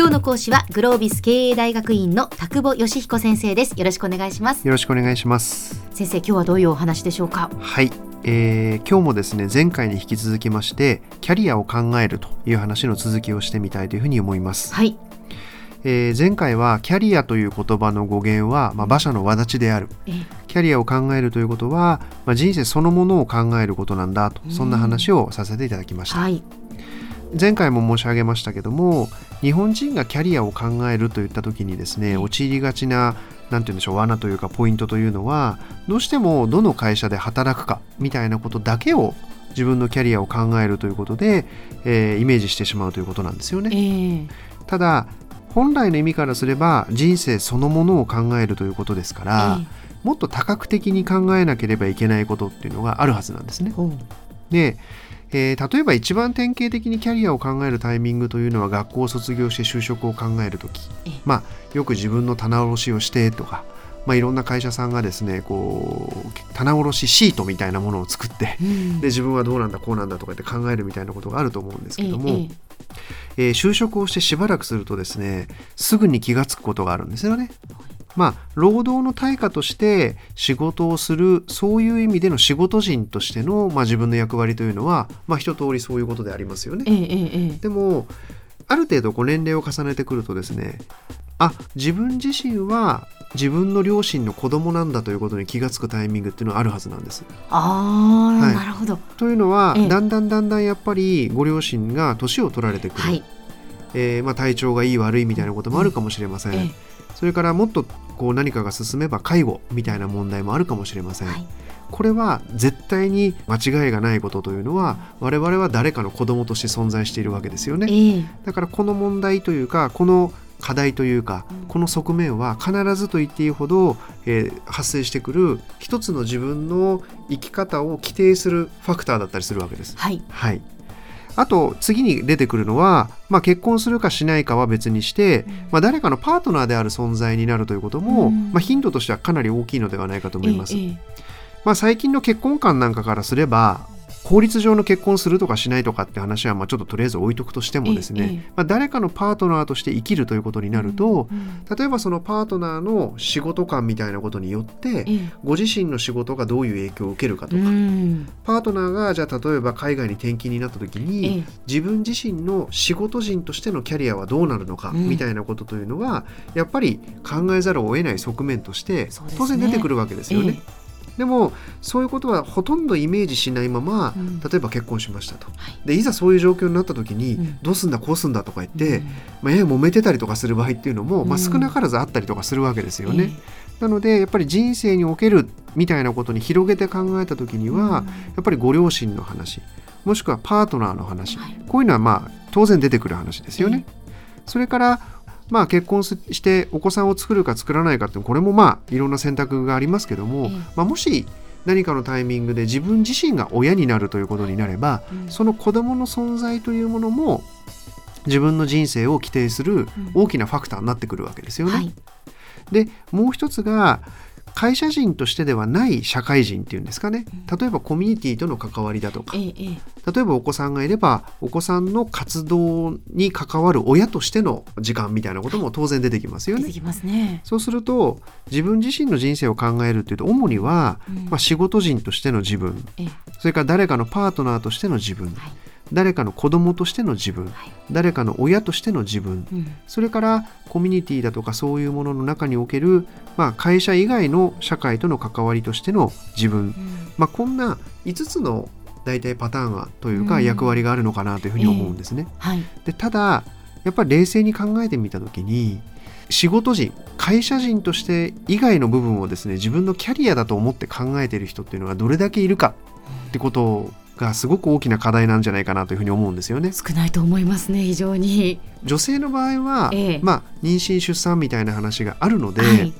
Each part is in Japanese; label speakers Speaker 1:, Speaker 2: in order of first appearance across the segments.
Speaker 1: 今日の講師はグロービス経営大学院の田久保義彦先生です。よろしくお願いします。
Speaker 2: よろしくお願いします。
Speaker 1: 先生今日はどういうお話でしょうか？
Speaker 2: はい、えー、今日もですね前回に引き続きましてキャリアを考えるという話の続きをしてみたいというふうに思います。
Speaker 1: はい。
Speaker 2: えー、前回はキャリアという言葉の語源は、まあ、馬車の轍である。キャリアを考えるということは、まあ、人生そのものを考えることなんだと。そんな話をさせていただきました、はい、前回も申し上げましたけども日本人がキャリアを考えるといった時にですね陥りがちな何て言うんでしょう罠というかポイントというのはどうしてもどの会社で働くかみたいなことだけを自分のキャリアを考えるということで、えー、イメージしてしまうということなんですよね。えー、ただ本来の意味からすれば人生そのものを考えるということですから、ええ、もっと多角的に考えなければいけないことっていうのがあるはずなんですね。で、えー、例えば一番典型的にキャリアを考えるタイミングというのは学校を卒業して就職を考える時、まあ、よく自分の棚卸しをしてとか、まあ、いろんな会社さんがですねこう棚卸しシートみたいなものを作って、うん、で自分はどうなんだこうなんだとかって考えるみたいなことがあると思うんですけども。えええー、就職をしてしばらくするとですねすぐに気が付くことがあるんですよね。まあ、労働の対価として仕事をするそういう意味での仕事人としての、まあ、自分の役割というのは、まあ、一通りそういうことでありますよね。ええ、でもある程度こう年齢を重ねてくるとですねあ自分自身は自分の両親の子供なんだということに気が付くタイミングっていうのはあるはずなんです。
Speaker 1: あはい、なるほど。
Speaker 2: というのは、ええ、だんだんだんだんやっぱりご両親が年を取られてくる、はい、えー、まあ、体調がいい悪いみたいなこともあるかもしれません。うんえ、それからもっとこう何かが進めば介護みたいな問題もあるかもしれません。はい。これは絶対に間違いがないことというのは我々は誰かの子供として存在しているわけですよね、えー、だからこの問題というかこの課題というか、この側面は必ずと言っていいほど、えー、発生してくる一つの自分の生き方を規定するファクターだったりするわけです。
Speaker 1: はい、
Speaker 2: はいあと次に出てくるのは、まあ、結婚するかしないかは別にして、まあ、誰かのパートナーである存在になるということも、まあ、頻度としてはかなり大きいのではないかと思います。まあ、最近の結婚観なんかからすれば法律上の結婚するとかしないとかって話はまあちょっととりあえず置いとくとしてもですね、まあ、誰かのパートナーとして生きるということになると、例えばそのパートナーの仕事観みたいなことによって、ご自身の仕事がどういう影響を受けるかとか、パートナーがじゃあ例えば海外に転勤になった時に、自分自身の仕事人としてのキャリアはどうなるのかみたいなことというのは、やっぱり考えざるを得ない側面として当然出てくるわけですよね。でもそういうことはほとんどイメージしないまま、うん、例えば結婚しましたと、はい、でいざそういう状況になった時に、うん、どうすんだこうすんだとか言って、うん、まあ、やや揉めてたりとかする場合っていうのも、まあ、少なからずあったりとかするわけですよね。なのでやっぱり人生におけるみたいなことに広げて考えた時には、やっぱりご両親の話もしくはパートナーの話、はい、こういうのはまあ当然出てくる話ですよね。それからまあ、結婚してお子さんを作るか作らないかってこれもまあいろんな選択がありますけども、まあ、もし何かのタイミングで自分自身が親になるということになれば、その子どもの存在というものも自分の人生を規定する大きなファクターになってくるわけですよね。はい、でもう一つが会社人としてではない社会人っていうんですかね。例えばコミュニティとの関わりだとか、例えばお子さんがいればお子さんの活動に関わる親としての時間みたいなことも当然出てきますよね。
Speaker 1: ね。
Speaker 2: そうすると自分自身の人生を考えるっていうと主には、まあ、仕事人としての自分、それから誰かのパートナーとしての自分、はい誰かの子供としての自分、はい、誰かの親としての自分、うん、それからコミュニティだとかそういうものの中における、まあ、会社以外の社会との関わりとしての自分、うん、まあ、こんな5つの大体パターンはというか役割があるのかなというふうに思うんですね。
Speaker 1: えーはい、
Speaker 2: でただやっぱり冷静に考えてみた時に仕事人会社人として以外の部分をですね自分のキャリアだと思って考えている人っていうのがどれだけいるかってことがすごく大きな課題なんじゃないかなというふうに思うんですよね。
Speaker 1: 少ないと思いますね非常に。
Speaker 2: 女性の場合は、ええ、まあ妊娠出産みたいな話があるので、はい、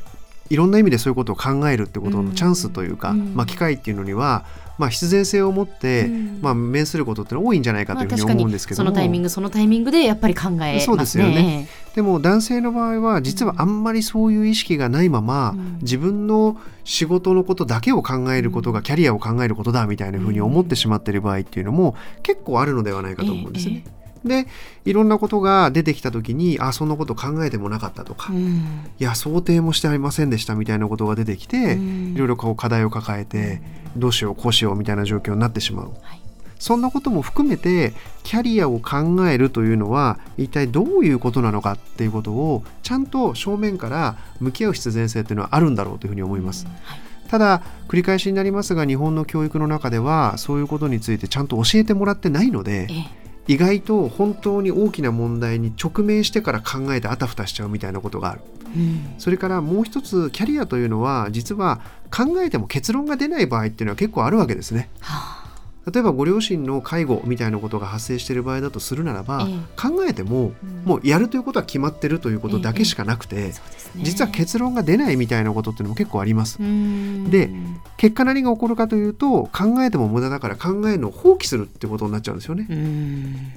Speaker 2: いろんな意味でそういうことを考えるってことのチャンスというか、うん、まあ機会っていうのにはまあ、必然性を持って、うん、まあ、面することって多いんじゃないかというふうに思うんですけど
Speaker 1: そのタイミングそのタイミングでやっぱり考えますね。そうですよね。
Speaker 2: でも男性の場合は実はあんまりそういう意識がないまま、うん、自分の仕事のことだけを考えることがキャリアを考えることだみたいなふうに思ってしまっている場合っていうのも結構あるのではないかと思うんですね。ええでいろんなことが出てきた時にあそんなこと考えてもなかったとか、うん、いや想定もしてありませんでしたみたいなことが出てきて、うん、いろいろこう課題を抱えてどうしようこうしようみたいな状況になってしまう。はい。そんなことも含めてキャリアを考えるというのは一体どういうことなのかっていうことをちゃんと正面から向き合う必然性っていうのはあるんだろうというふうに思います。はい。ただ繰り返しになりますが日本の教育の中ではそういうことについてちゃんと教えてもらってないので、意外と本当に大きな問題に直面してから考えてあたふたしちゃうみたいなことがある、うん、それからもう一つキャリアというのは実は考えても結論が出ない場合っていうのは結構あるわけですね。はあ例えばご両親の介護みたいなことが発生している場合だとするならば、え考えても、うん、もうやるということは決まってるということだけしかなくて、えね、実は結論が出ないみたいなことっていうのも結構あります。で結果何が起こるかというと考えても無駄だから考えるのを放棄するってことになっちゃうんですよね。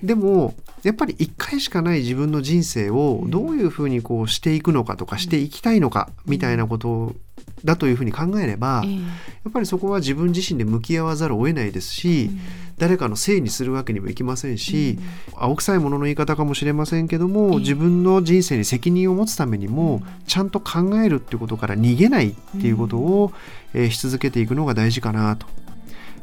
Speaker 2: でもやっぱり1回しかない自分の人生をどういうふうにこうしていくのかとかしていきたいのかみたいなことだというふうに考えれば、えー、やっぱりそこは自分自身で向き合わざるを得ないですし、うん、誰かのせいにするわけにもいきませんし、うん、青臭いものの言い方かもしれませんけども、えー、自分の人生に責任を持つためにも、ちゃんと考えるっていうことから逃げないっていうことを、えー、し続けていくのが大事かなと。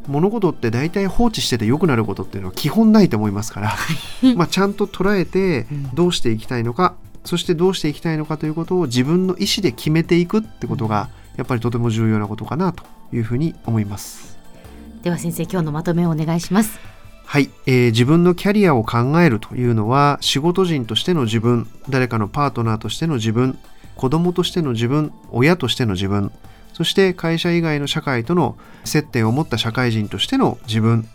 Speaker 2: 物事って大体放置してて良くなることっていうのは基本ないと思いますから。まあちゃんと捉えてどうしていきたいのか、そしてどうしていきたいのかということを自分の意思で決めていくってことがやっぱりとても重要なことかなというふうに思います。
Speaker 1: では先生今日のまとめをお願いします。
Speaker 2: はい、えー、自分のキャリアを考えるというのは仕事人としての自分誰かのパートナーとしての自分子供としての自分親としての自分そして会社以外の社会との接点を持った社会人としての自分、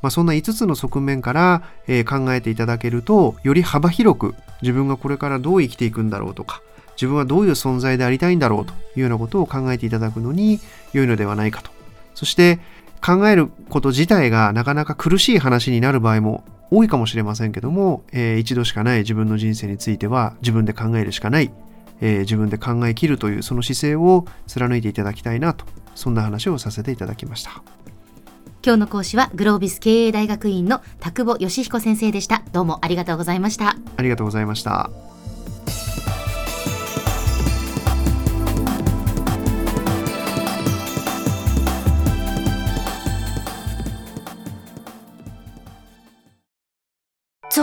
Speaker 2: まあ、そんな5つの側面から、えー、考えていただけるとより幅広く自分がこれからどう生きていくんだろうとか自分はどういう存在でありたいんだろうというようなことを考えていただくのに良いのではないかと。そして考えること自体がなかなか苦しい話になる場合も多いかもしれませんけども、えー、一度しかない自分の人生については自分で考えるしかない、えー、自分で考えきるというその姿勢を貫いていただきたいなとそんな話をさせていただきました。
Speaker 1: 今日の講師はグロービス経営大学院の田久保義彦先生でした。どうもありがとうございました。
Speaker 2: ありがとうございました